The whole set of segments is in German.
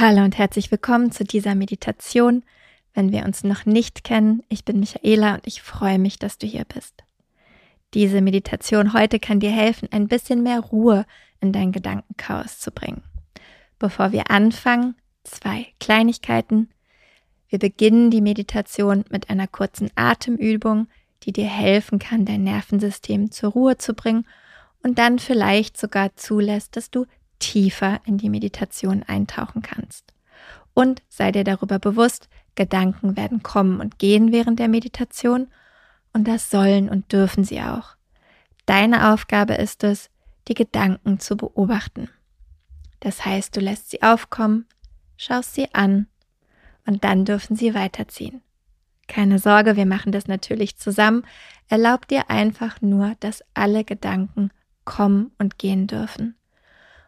Hallo und herzlich willkommen zu dieser Meditation. Wenn wir uns noch nicht kennen, ich bin Michaela und ich freue mich, dass du hier bist. Diese Meditation heute kann dir helfen, ein bisschen mehr Ruhe in dein Gedankenchaos zu bringen. Bevor wir anfangen, zwei Kleinigkeiten. Wir beginnen die Meditation mit einer kurzen Atemübung, die dir helfen kann, dein Nervensystem zur Ruhe zu bringen und dann vielleicht sogar zulässt, dass du tiefer in die Meditation eintauchen kannst. Und sei dir darüber bewusst, Gedanken werden kommen und gehen während der Meditation und das sollen und dürfen sie auch. Deine Aufgabe ist es, die Gedanken zu beobachten. Das heißt, du lässt sie aufkommen, schaust sie an und dann dürfen sie weiterziehen. Keine Sorge, wir machen das natürlich zusammen. Erlaub dir einfach nur, dass alle Gedanken kommen und gehen dürfen.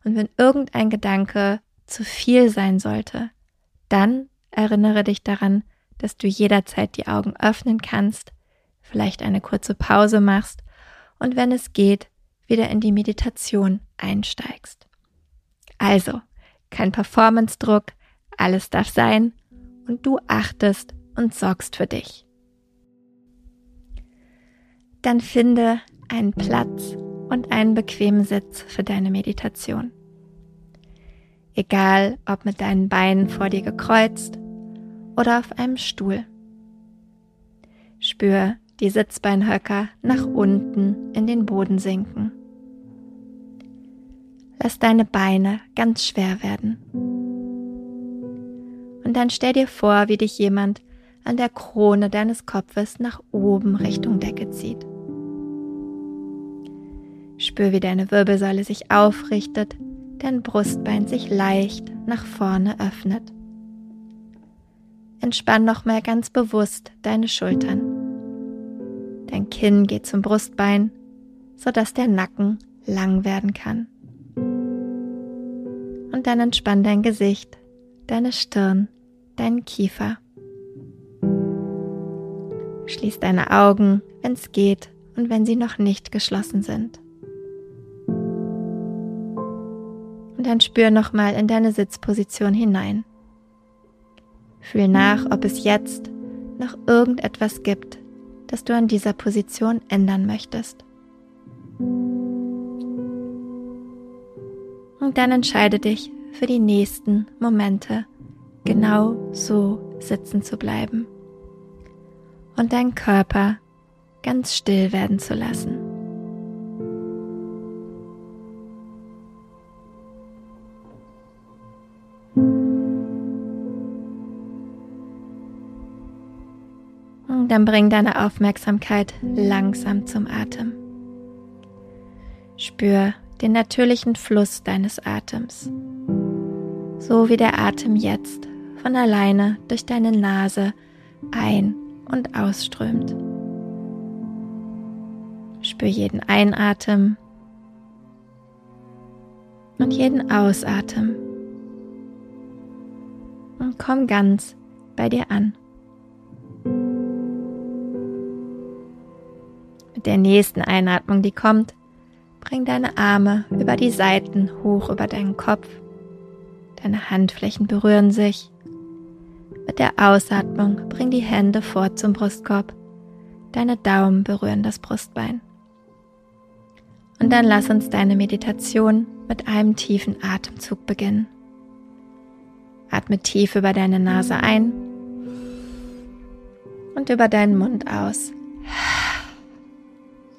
Und wenn irgendein Gedanke zu viel sein sollte, dann erinnere dich daran, dass du jederzeit die Augen öffnen kannst, vielleicht eine kurze Pause machst und wenn es geht, wieder in die Meditation einsteigst. Also, kein Performance-Druck, alles darf sein und du achtest und sorgst für dich. Dann finde einen Platz und einen bequemen Sitz für deine Meditation. Egal ob mit deinen Beinen vor dir gekreuzt oder auf einem Stuhl. Spür die Sitzbeinhöcker nach unten in den Boden sinken. Lass deine Beine ganz schwer werden. Und dann stell dir vor, wie dich jemand an der Krone deines Kopfes nach oben Richtung Decke zieht. Spür, wie deine Wirbelsäule sich aufrichtet, dein Brustbein sich leicht nach vorne öffnet. Entspann nochmal ganz bewusst deine Schultern. Dein Kinn geht zum Brustbein, sodass der Nacken lang werden kann. Und dann entspann dein Gesicht, deine Stirn, deinen Kiefer. Schließ deine Augen, wenn es geht und wenn sie noch nicht geschlossen sind. Und dann spür nochmal in deine Sitzposition hinein. Fühl nach, ob es jetzt noch irgendetwas gibt, das du an dieser Position ändern möchtest. Und dann entscheide dich für die nächsten Momente genau so sitzen zu bleiben und deinen Körper ganz still werden zu lassen. Dann bring deine Aufmerksamkeit langsam zum Atem. Spür den natürlichen Fluss deines Atems, so wie der Atem jetzt von alleine durch deine Nase ein- und ausströmt. Spür jeden Einatmen und jeden Ausatmen und komm ganz bei dir an. Mit der nächsten Einatmung, die kommt, bring deine Arme über die Seiten hoch über deinen Kopf. Deine Handflächen berühren sich. Mit der Ausatmung bring die Hände vor zum Brustkorb. Deine Daumen berühren das Brustbein. Und dann lass uns deine Meditation mit einem tiefen Atemzug beginnen. Atme tief über deine Nase ein und über deinen Mund aus.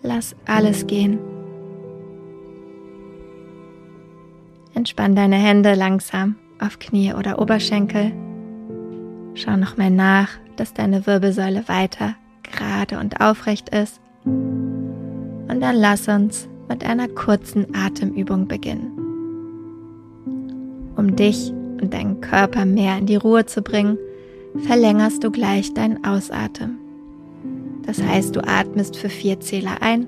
Lass alles gehen. Entspann deine Hände langsam auf Knie oder Oberschenkel. Schau nochmal nach, dass deine Wirbelsäule weiter gerade und aufrecht ist. Und dann lass uns mit einer kurzen Atemübung beginnen. Um dich und deinen Körper mehr in die Ruhe zu bringen, verlängerst du gleich deinen Ausatmen. Das heißt, du atmest für vier Zähler ein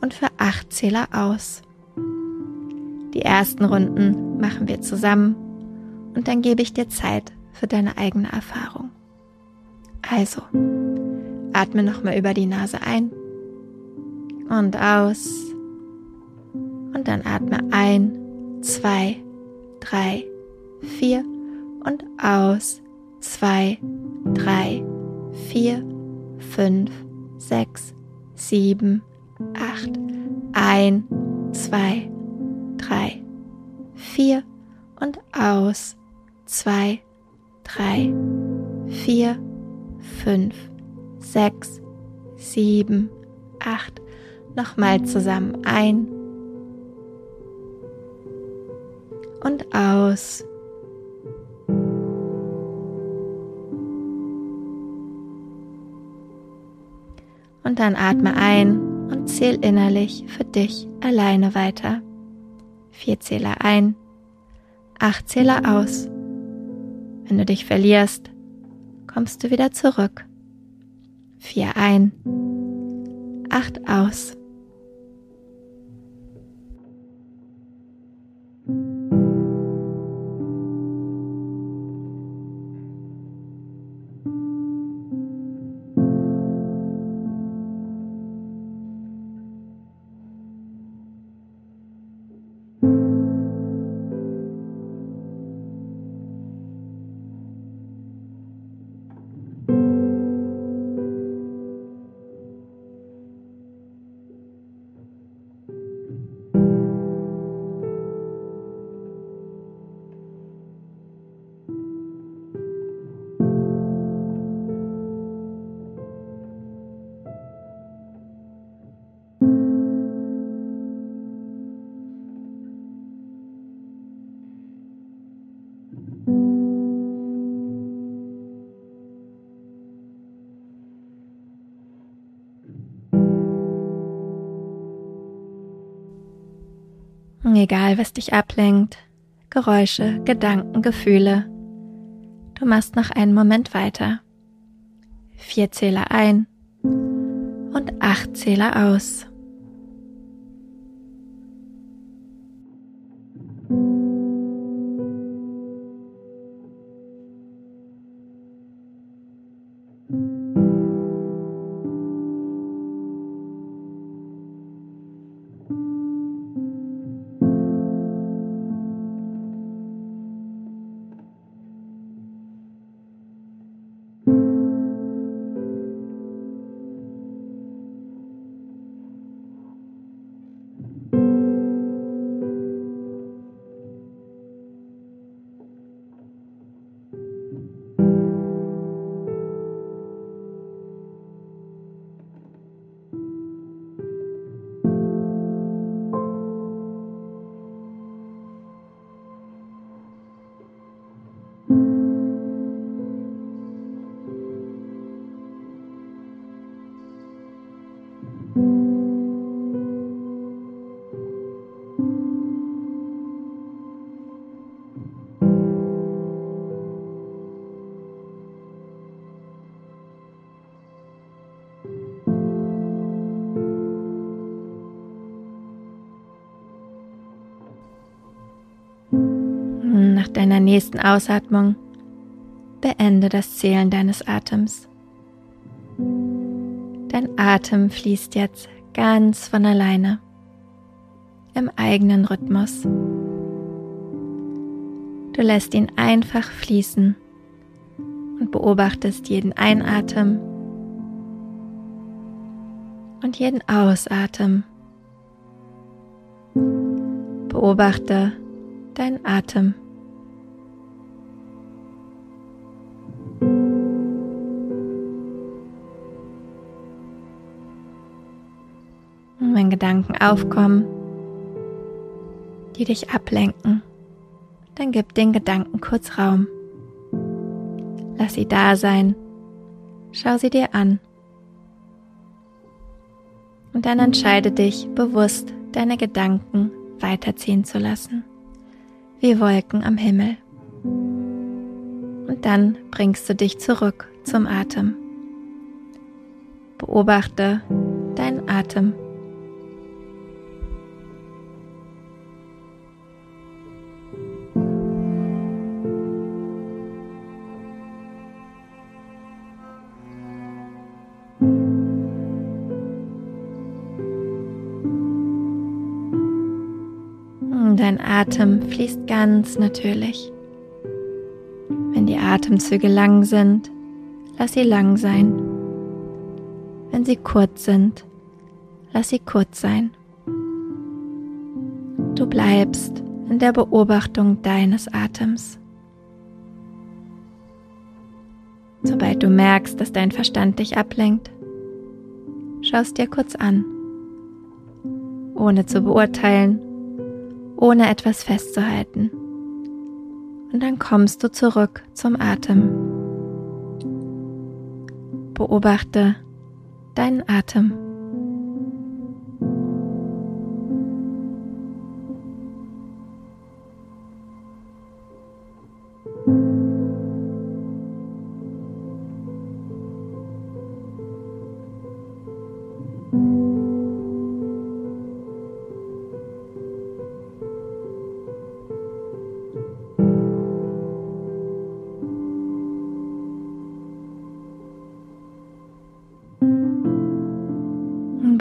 und für acht Zähler aus. Die ersten Runden machen wir zusammen und dann gebe ich dir Zeit für deine eigene Erfahrung. Also, atme nochmal über die Nase ein und aus und dann atme ein, zwei, drei, vier und aus. Zwei, drei, vier, fünf, sechs, sieben, acht. Ein, zwei, drei, vier und aus. Zwei, drei, vier, fünf, sechs, sieben, acht. Nochmal zusammen ein und aus. Dann atme ein und zähl innerlich für dich alleine weiter. Vier Zähler ein, acht Zähler aus. Wenn du dich verlierst, kommst du wieder zurück. Vier ein, acht aus. Egal, was dich ablenkt, Geräusche, Gedanken, Gefühle. Du machst noch einen Moment weiter. Vier Zähler ein und acht Zähler aus. Deiner nächsten Ausatmung beende das Zählen deines Atems. Dein Atem fließt jetzt ganz von alleine im eigenen Rhythmus. Du lässt ihn einfach fließen und beobachtest jeden Einatmen und jeden Ausatmen. Beobachte deinen Atem. Und wenn Gedanken aufkommen, die dich ablenken, dann gib den Gedanken kurz Raum. Lass sie da sein. Schau sie dir an. Und dann entscheide dich bewusst, deine Gedanken weiterziehen zu lassen, wie Wolken am Himmel. Und dann bringst du dich zurück zum Atem. Beobachte deinen Atem. Dein Atem fließt ganz natürlich die Atemzüge lang sind, lass sie lang sein. Wenn sie kurz sind, lass sie kurz sein. Du bleibst in der Beobachtung deines Atems. Sobald du merkst, dass dein Verstand dich ablenkt, schaust dir kurz an, ohne zu beurteilen, ohne etwas festzuhalten. Und dann kommst du zurück zum Atem. Beobachte deinen Atem.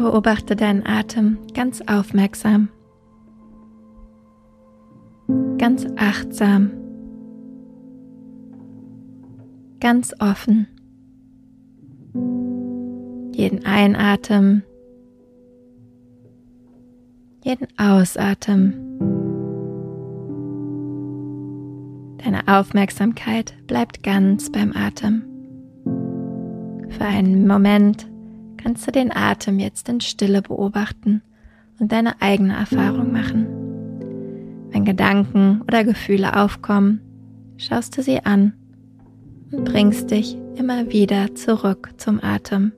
Beobachte deinen Atem ganz aufmerksam, ganz achtsam, ganz offen. Jeden Einatmen, jeden Ausatmen. Deine Aufmerksamkeit bleibt ganz beim Atem. Für einen Moment kannst du den Atem jetzt in Stille beobachten und deine eigene Erfahrung machen. Wenn Gedanken oder Gefühle aufkommen, schaust du sie an und bringst dich immer wieder zurück zum Atem.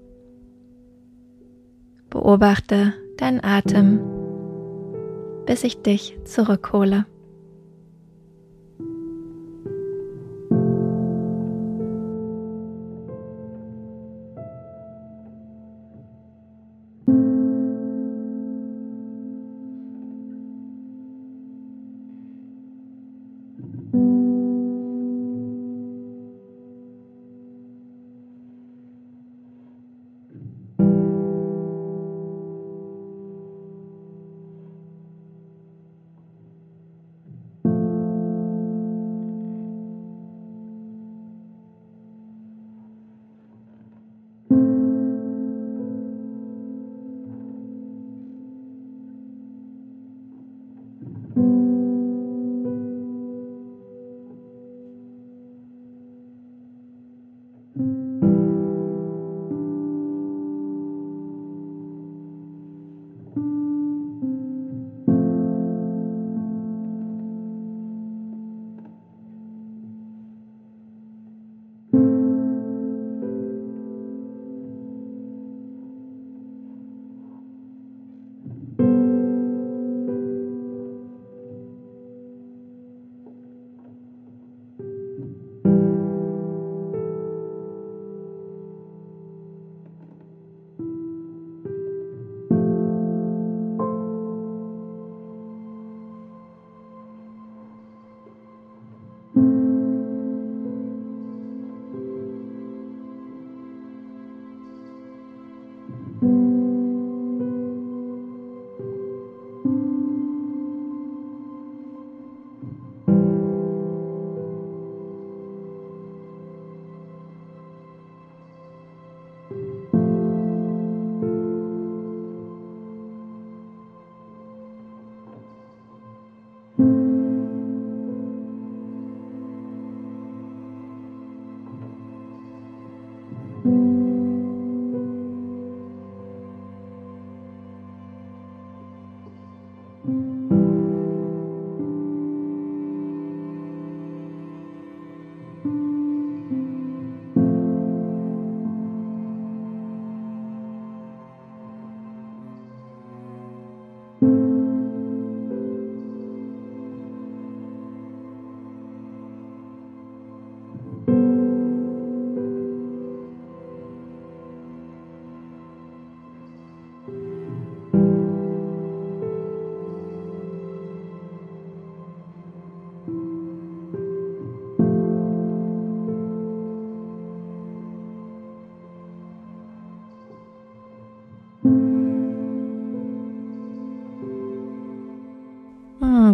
Beobachte deinen Atem, bis ich dich zurückhole.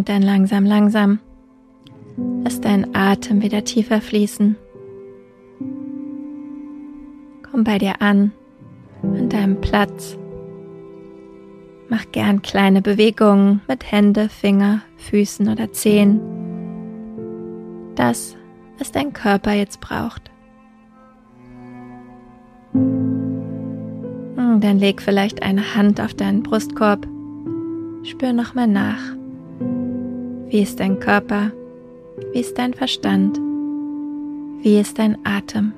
Dann langsam, langsam Lass deinen Atem wieder tiefer fließen. Komm bei dir an, an deinem Platz. Mach gern kleine Bewegungen mit Hände, Finger, Füßen oder Zehen. Das, was dein Körper jetzt braucht. Hm, dann leg vielleicht eine Hand auf deinen Brustkorb. Spür nochmal nach. Wie ist dein Körper? Wie ist dein Verstand? Wie ist dein Atem?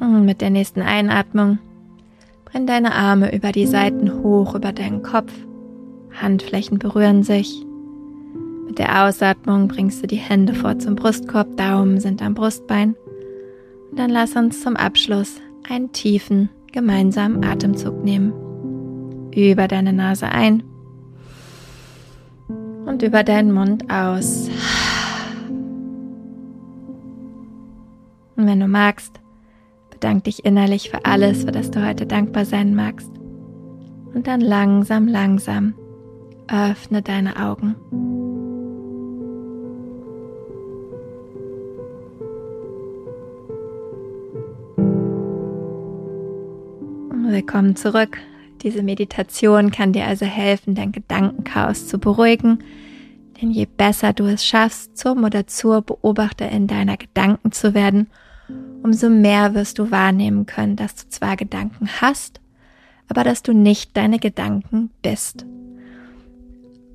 Und mit der nächsten Einatmung brenn deine Arme über die Seiten hoch über deinen Kopf. Handflächen berühren sich. Mit der Ausatmung bringst du die Hände vor zum Brustkorb, Daumen sind am Brustbein. Dann lass uns zum Abschluss einen tiefen gemeinsamen Atemzug nehmen. Über deine Nase ein und über deinen Mund aus. Und wenn du magst, bedank dich innerlich für alles, für das du heute dankbar sein magst. Und dann langsam, langsam öffne deine Augen. Willkommen zurück. Diese Meditation kann dir also helfen, dein Gedankenchaos zu beruhigen. Denn je besser du es schaffst, zum oder zur Beobachterin deiner Gedanken zu werden, umso mehr wirst du wahrnehmen können, dass du zwar Gedanken hast, aber dass du nicht deine Gedanken bist.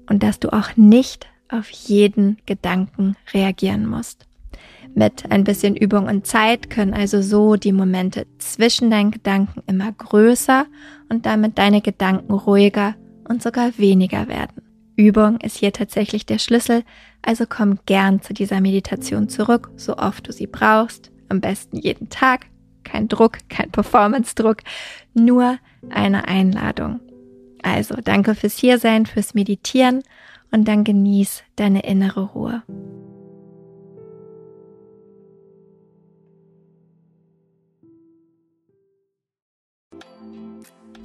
Und dass du auch nicht auf jeden Gedanken reagieren musst. Mit ein bisschen Übung und Zeit können also so die Momente zwischen deinen Gedanken immer größer und damit deine Gedanken ruhiger und sogar weniger werden. Übung ist hier tatsächlich der Schlüssel, also komm gern zu dieser Meditation zurück, so oft du sie brauchst, am besten jeden Tag. Kein Druck, kein Performance-Druck, nur eine Einladung. Also danke fürs Hiersein, fürs Meditieren und dann genieß deine innere Ruhe.